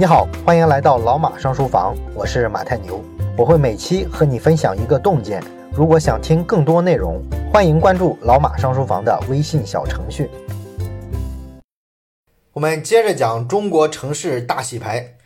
你好，欢迎来到老马上书房，我是马太牛，我会每期和你分享一个洞见。如果想听更多内容，欢迎关注老马上书房的微信小程序。我们接着讲中国城市大洗牌。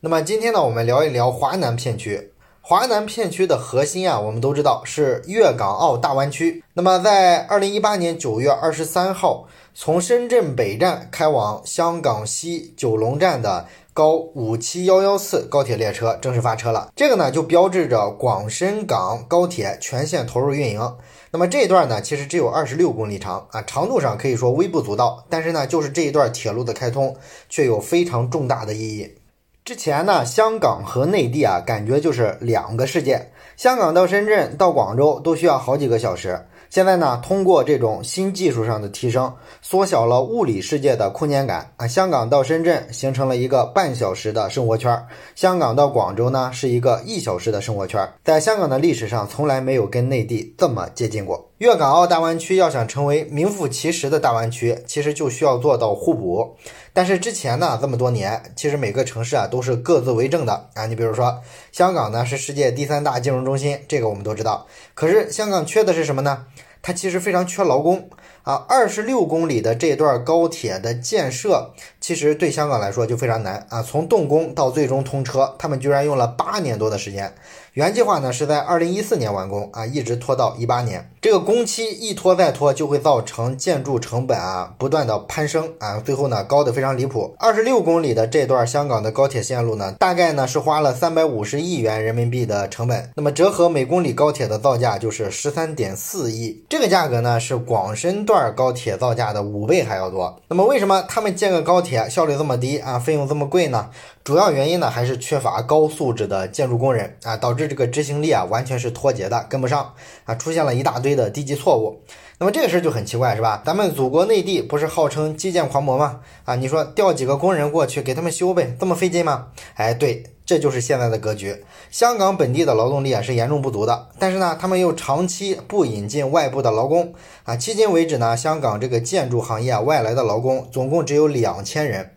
那么今天呢，我们聊一聊华南片区。华南片区的核心啊，我们都知道是粤港澳大湾区。那么在二零一八年九月二十三号，从深圳北站开往香港西九龙站的高五七幺幺次高铁列车正式发车了。这个呢，就标志着广深港高铁全线投入运营。那么这一段呢，其实只有二十六公里长啊，长度上可以说微不足道。但是呢，就是这一段铁路的开通，却有非常重大的意义。之前呢，香港和内地啊，感觉就是两个世界。香港到深圳到广州都需要好几个小时。现在呢，通过这种新技术上的提升，缩小了物理世界的空间感啊。香港到深圳形成了一个半小时的生活圈，香港到广州呢是一个一小时的生活圈。在香港的历史上，从来没有跟内地这么接近过。粤港澳大湾区要想成为名副其实的大湾区，其实就需要做到互补。但是之前呢，这么多年，其实每个城市啊都是各自为政的啊。你比如说，香港呢是世界第三大金融中心，这个我们都知道。可是香港缺的是什么呢？它其实非常缺劳工啊！二十六公里的这段高铁的建设，其实对香港来说就非常难啊！从动工到最终通车，他们居然用了八年多的时间。原计划呢是在二零一四年完工啊，一直拖到一八年。这个工期一拖再拖，就会造成建筑成本啊不断的攀升啊，最后呢高的非常离谱。二十六公里的这段香港的高铁线路呢，大概呢是花了三百五十亿元人民币的成本，那么折合每公里高铁的造价就是十三点四亿。这个价格呢是广深段高铁造价的五倍还要多。那么为什么他们建个高铁效率这么低啊，费用这么贵呢？主要原因呢还是缺乏高素质的建筑工人啊，导致这个执行力啊完全是脱节的，跟不上啊，出现了一大堆的低级错误。那么这个事儿就很奇怪，是吧？咱们祖国内地不是号称基建狂魔吗？啊，你说调几个工人过去给他们修呗，这么费劲吗？哎，对，这就是现在的格局。香港本地的劳动力啊是严重不足的，但是呢，他们又长期不引进外部的劳工啊，迄今为止呢，香港这个建筑行业啊外来的劳工总共只有两千人。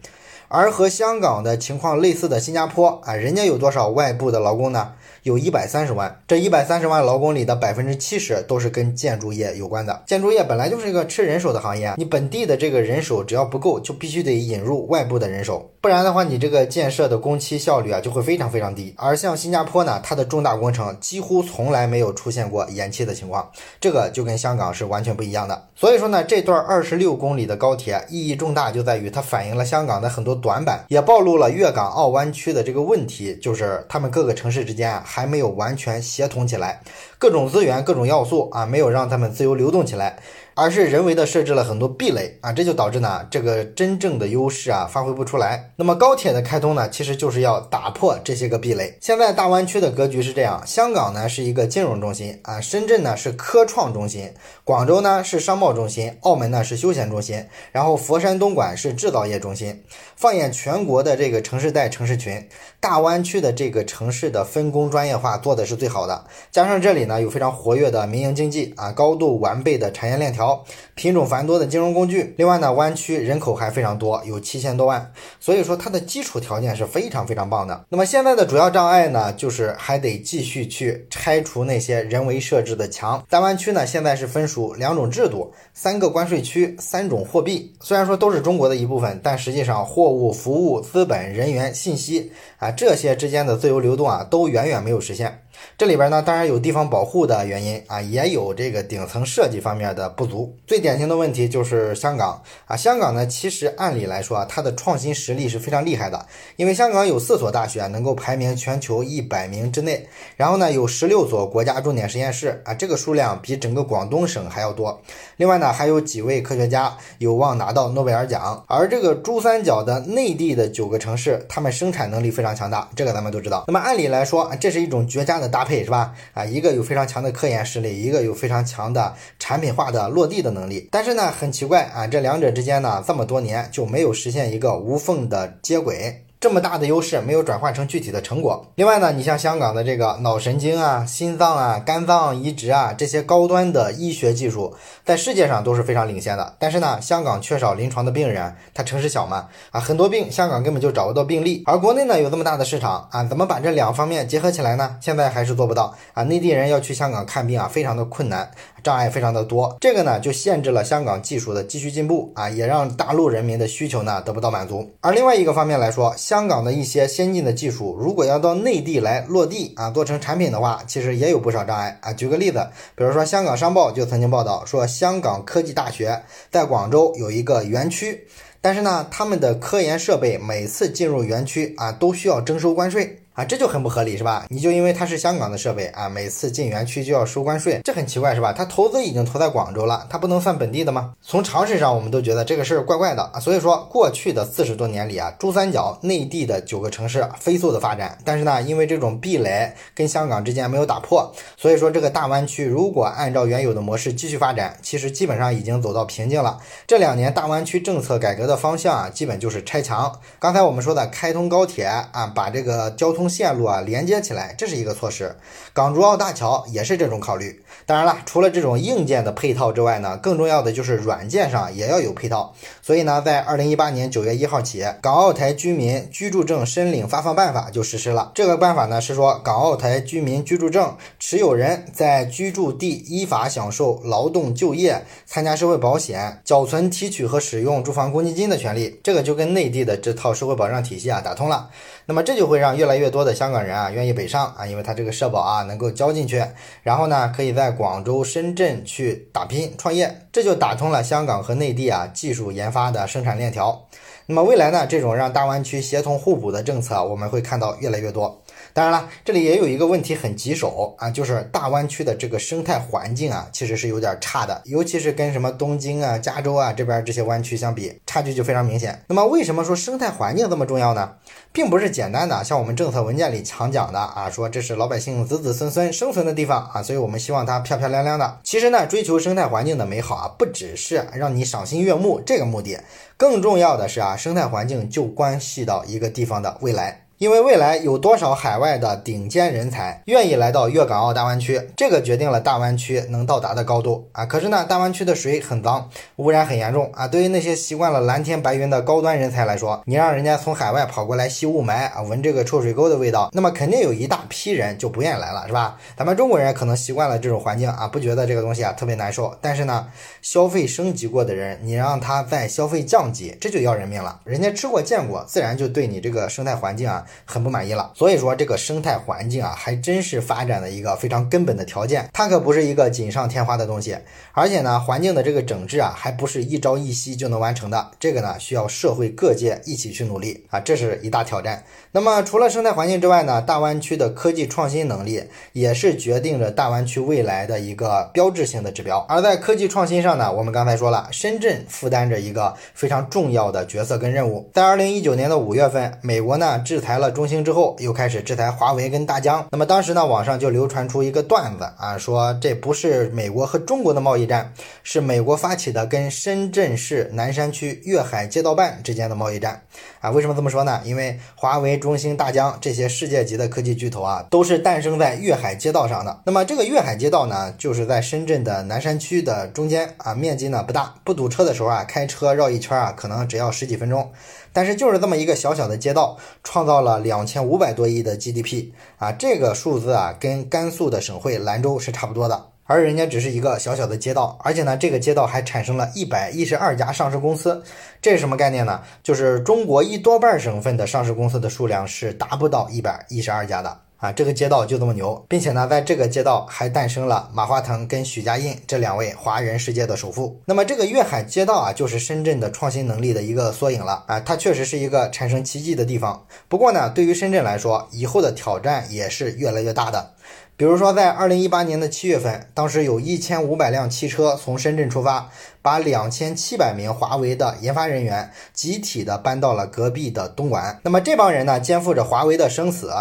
而和香港的情况类似的新加坡啊，人家有多少外部的劳工呢？有一百三十万，这一百三十万劳工里的百分之七十都是跟建筑业有关的。建筑业本来就是一个吃人手的行业，你本地的这个人手只要不够，就必须得引入外部的人手，不然的话，你这个建设的工期效率啊就会非常非常低。而像新加坡呢，它的重大工程几乎从来没有出现过延期的情况，这个就跟香港是完全不一样的。所以说呢，这段二十六公里的高铁意义重大，就在于它反映了香港的很多短板，也暴露了粤港澳湾区的这个问题，就是他们各个城市之间啊。还没有完全协同起来，各种资源、各种要素啊，没有让他们自由流动起来。而是人为的设置了很多壁垒啊，这就导致呢这个真正的优势啊发挥不出来。那么高铁的开通呢，其实就是要打破这些个壁垒。现在大湾区的格局是这样：香港呢是一个金融中心啊，深圳呢是科创中心，广州呢是商贸中心，澳门呢是休闲中心，然后佛山、东莞是制造业中心。放眼全国的这个城市带城市群，大湾区的这个城市的分工专业化做的是最好的。加上这里呢有非常活跃的民营经济啊，高度完备的产业链条。品种繁多的金融工具，另外呢，湾区人口还非常多，有七千多万，所以说它的基础条件是非常非常棒的。那么现在的主要障碍呢，就是还得继续去拆除那些人为设置的墙。大湾区呢，现在是分属两种制度、三个关税区、三种货币。虽然说都是中国的一部分，但实际上货物、服务、资本、人员、信息啊这些之间的自由流动啊，都远远没有实现。这里边呢，当然有地方保护的原因啊，也有这个顶层设计方面的不足。最典型的问题就是香港啊，香港呢，其实按理来说啊，它的创新实力是非常厉害的，因为香港有四所大学能够排名全球一百名之内，然后呢，有十六所国家重点实验室啊，这个数量比整个广东省还要多。另外呢，还有几位科学家有望拿到诺贝尔奖。而这个珠三角的内地的九个城市，他们生产能力非常强大，这个咱们都知道。那么按理来说，这是一种绝佳的。搭配是吧？啊，一个有非常强的科研实力，一个有非常强的产品化的落地的能力。但是呢，很奇怪啊，这两者之间呢，这么多年就没有实现一个无缝的接轨。这么大的优势没有转化成具体的成果。另外呢，你像香港的这个脑神经啊、心脏啊、肝脏移植啊这些高端的医学技术，在世界上都是非常领先的。但是呢，香港缺少临床的病人，它城市小嘛，啊，很多病香港根本就找不到病例。而国内呢有这么大的市场啊，怎么把这两方面结合起来呢？现在还是做不到啊。内地人要去香港看病啊，非常的困难，障碍非常的多。这个呢就限制了香港技术的继续进步啊，也让大陆人民的需求呢得不到满足。而另外一个方面来说，香港的一些先进的技术，如果要到内地来落地啊，做成产品的话，其实也有不少障碍啊。举个例子，比如说香港商报就曾经报道说，香港科技大学在广州有一个园区，但是呢，他们的科研设备每次进入园区啊，都需要征收关税。啊，这就很不合理，是吧？你就因为它是香港的设备啊，每次进园区就要收关税，这很奇怪，是吧？它投资已经投在广州了，它不能算本地的吗？从常识上，我们都觉得这个事儿怪怪的。所以说，过去的四十多年里啊，珠三角内地的九个城市飞速的发展，但是呢，因为这种壁垒跟香港之间没有打破，所以说这个大湾区如果按照原有的模式继续发展，其实基本上已经走到瓶颈了。这两年大湾区政策改革的方向啊，基本就是拆墙。刚才我们说的开通高铁啊，把这个交通。线路啊连接起来，这是一个措施。港珠澳大桥也是这种考虑。当然了，除了这种硬件的配套之外呢，更重要的就是软件上也要有配套。所以呢，在二零一八年九月一号起，《港澳台居民居住证申领发放办法》就实施了。这个办法呢是说，港澳台居民居住证持有人在居住地依法享受劳动、就业、参加社会保险、缴存、提取和使用住房公积金的权利。这个就跟内地的这套社会保障体系啊打通了。那么这就会让越来越多多的香港人啊愿意北上啊，因为他这个社保啊能够交进去，然后呢可以在广州、深圳去打拼创业，这就打通了香港和内地啊技术研发的生产链条。那么未来呢，这种让大湾区协同互补的政策，我们会看到越来越多。当然了，这里也有一个问题很棘手啊，就是大湾区的这个生态环境啊，其实是有点差的，尤其是跟什么东京啊、加州啊这边这些湾区相比，差距就非常明显。那么为什么说生态环境这么重要呢？并不是简单的像我们政策文件里常讲的啊，说这是老百姓子子孙孙生存的地方啊，所以我们希望它漂漂亮亮的。其实呢，追求生态环境的美好啊，不只是让你赏心悦目这个目的，更重要的是啊，生态环境就关系到一个地方的未来。因为未来有多少海外的顶尖人才愿意来到粤港澳大湾区，这个决定了大湾区能到达的高度啊。可是呢，大湾区的水很脏，污染很严重啊。对于那些习惯了蓝天白云的高端人才来说，你让人家从海外跑过来吸雾霾啊，闻这个臭水沟的味道，那么肯定有一大批人就不愿意来了，是吧？咱们中国人可能习惯了这种环境啊，不觉得这个东西啊特别难受。但是呢，消费升级过的人，你让他再消费降级，这就要人命了。人家吃过见过，自然就对你这个生态环境啊。很不满意了，所以说这个生态环境啊，还真是发展的一个非常根本的条件，它可不是一个锦上添花的东西，而且呢，环境的这个整治啊，还不是一朝一夕就能完成的，这个呢，需要社会各界一起去努力啊，这是一大挑战。那么除了生态环境之外呢，大湾区的科技创新能力也是决定着大湾区未来的一个标志性的指标。而在科技创新上呢，我们刚才说了，深圳负担着一个非常重要的角色跟任务。在二零一九年的五月份，美国呢制裁来了中兴之后，又开始制裁华为跟大疆。那么当时呢，网上就流传出一个段子啊，说这不是美国和中国的贸易战，是美国发起的跟深圳市南山区粤海街道办之间的贸易战啊。为什么这么说呢？因为华为。中兴、大疆这些世界级的科技巨头啊，都是诞生在粤海街道上的。那么这个粤海街道呢，就是在深圳的南山区的中间啊，面积呢不大，不堵车的时候啊，开车绕一圈啊，可能只要十几分钟。但是就是这么一个小小的街道，创造了两千五百多亿的 GDP 啊，这个数字啊，跟甘肃的省会兰州是差不多的。而人家只是一个小小的街道，而且呢，这个街道还产生了一百一十二家上市公司，这是什么概念呢？就是中国一多半省份的上市公司的数量是达不到一百一十二家的啊！这个街道就这么牛，并且呢，在这个街道还诞生了马化腾跟许家印这两位华人世界的首富。那么这个粤海街道啊，就是深圳的创新能力的一个缩影了啊！它确实是一个产生奇迹的地方。不过呢，对于深圳来说，以后的挑战也是越来越大的。比如说，在二零一八年的七月份，当时有一千五百辆汽车从深圳出发，把两千七百名华为的研发人员集体的搬到了隔壁的东莞。那么这帮人呢，肩负着华为的生死，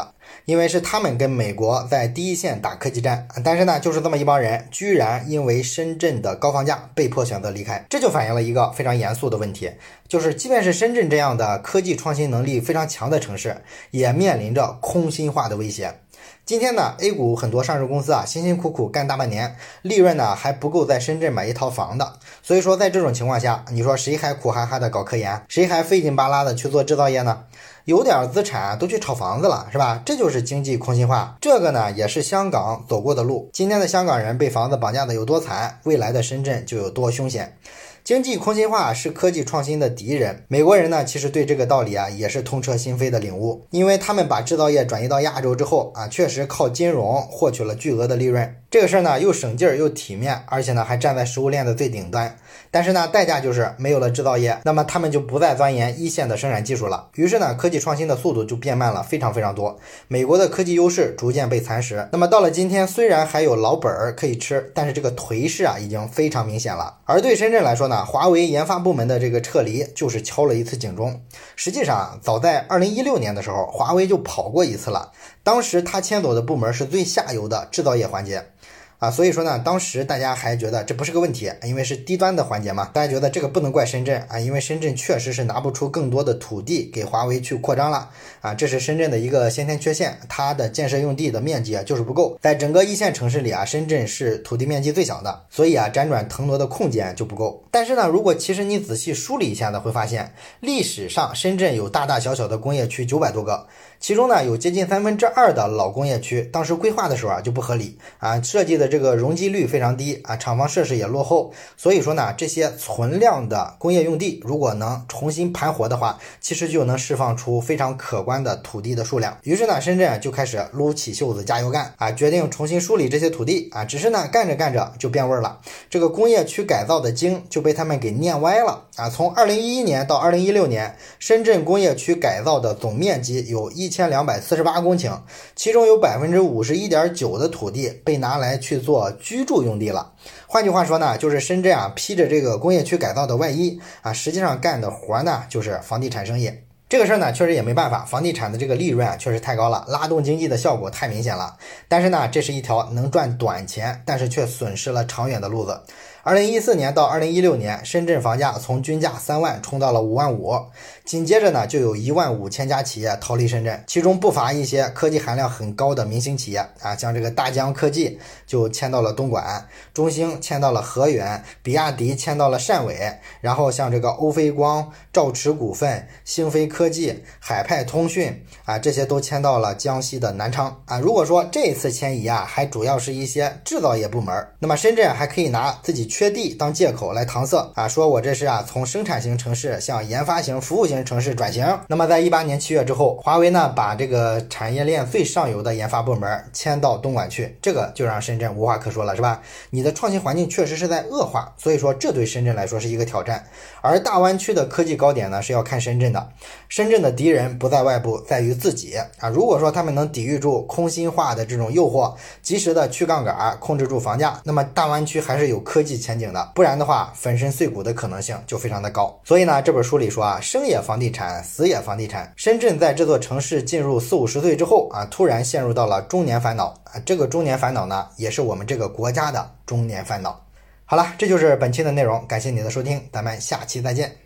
因为是他们跟美国在第一线打科技战。但是呢，就是这么一帮人，居然因为深圳的高房价被迫选择离开，这就反映了一个非常严肃的问题，就是即便是深圳这样的科技创新能力非常强的城市，也面临着空心化的威胁。今天呢，A 股很多上市公司啊，辛辛苦苦干大半年，利润呢还不够在深圳买一套房的。所以说，在这种情况下，你说谁还苦哈哈的搞科研，谁还费劲巴拉的去做制造业呢？有点资产都去炒房子了，是吧？这就是经济空心化。这个呢，也是香港走过的路。今天的香港人被房子绑架的有多惨，未来的深圳就有多凶险。经济空心化是科技创新的敌人。美国人呢，其实对这个道理啊，也是痛彻心扉的领悟。因为他们把制造业转移到亚洲之后啊，确实靠金融获取了巨额的利润。这个事儿呢，又省劲儿又体面，而且呢，还站在食物链的最顶端。但是呢，代价就是没有了制造业，那么他们就不再钻研一线的生产技术了。于是呢，科技创新的速度就变慢了，非常非常多。美国的科技优势逐渐被蚕食。那么到了今天，虽然还有老本儿可以吃，但是这个颓势啊，已经非常明显了。而对深圳来说呢，华为研发部门的这个撤离就是敲了一次警钟。实际上，早在二零一六年的时候，华为就跑过一次了。当时他迁走的部门是最下游的制造业环节。啊，所以说呢，当时大家还觉得这不是个问题，因为是低端的环节嘛，大家觉得这个不能怪深圳啊，因为深圳确实是拿不出更多的土地给华为去扩张了啊，这是深圳的一个先天缺陷，它的建设用地的面积啊就是不够，在整个一线城市里啊，深圳是土地面积最小的，所以啊，辗转腾挪的空间就不够。但是呢，如果其实你仔细梳理一下呢，会发现历史上深圳有大大小小的工业区九百多个。其中呢，有接近三分之二的老工业区，当时规划的时候啊就不合理啊，设计的这个容积率非常低啊，厂房设施也落后，所以说呢，这些存量的工业用地如果能重新盘活的话，其实就能释放出非常可观的土地的数量。于是呢，深圳就开始撸起袖子加油干啊，决定重新梳理这些土地啊，只是呢，干着干着就变味儿了，这个工业区改造的经就被他们给念歪了啊。从二零一一年到二零一六年，深圳工业区改造的总面积有一。一千两百四十八公顷，其中有百分之五十一点九的土地被拿来去做居住用地了。换句话说呢，就是深圳啊披着这个工业区改造的外衣啊，实际上干的活呢就是房地产生意。这个事儿呢确实也没办法，房地产的这个利润啊确实太高了，拉动经济的效果太明显了。但是呢，这是一条能赚短钱，但是却损失了长远的路子。二零一四年到二零一六年，深圳房价从均价三万冲到了五万五，紧接着呢，就有一万五千家企业逃离深圳，其中不乏一些科技含量很高的明星企业啊，像这个大疆科技就迁到了东莞，中兴迁到了河源，比亚迪迁到了汕尾，然后像这个欧菲光、兆驰股份、星飞科科技、海派通讯啊，这些都迁到了江西的南昌啊。如果说这一次迁移啊，还主要是一些制造业部门，那么深圳还可以拿自己。缺地当借口来搪塞啊，说我这是啊从生产型城市向研发型、服务型城市转型。那么在一八年七月之后，华为呢把这个产业链最上游的研发部门迁到东莞去，这个就让深圳无话可说了，是吧？你的创新环境确实是在恶化，所以说这对深圳来说是一个挑战。而大湾区的科技高点呢是要看深圳的，深圳的敌人不在外部，在于自己啊。如果说他们能抵御住空心化的这种诱惑，及时的去杠杆，控制住房价，那么大湾区还是有科技。前景的，不然的话，粉身碎骨的可能性就非常的高。所以呢，这本书里说啊，生也房地产，死也房地产。深圳在这座城市进入四五十岁之后啊，突然陷入到了中年烦恼啊。这个中年烦恼呢，也是我们这个国家的中年烦恼。好了，这就是本期的内容，感谢你的收听，咱们下期再见。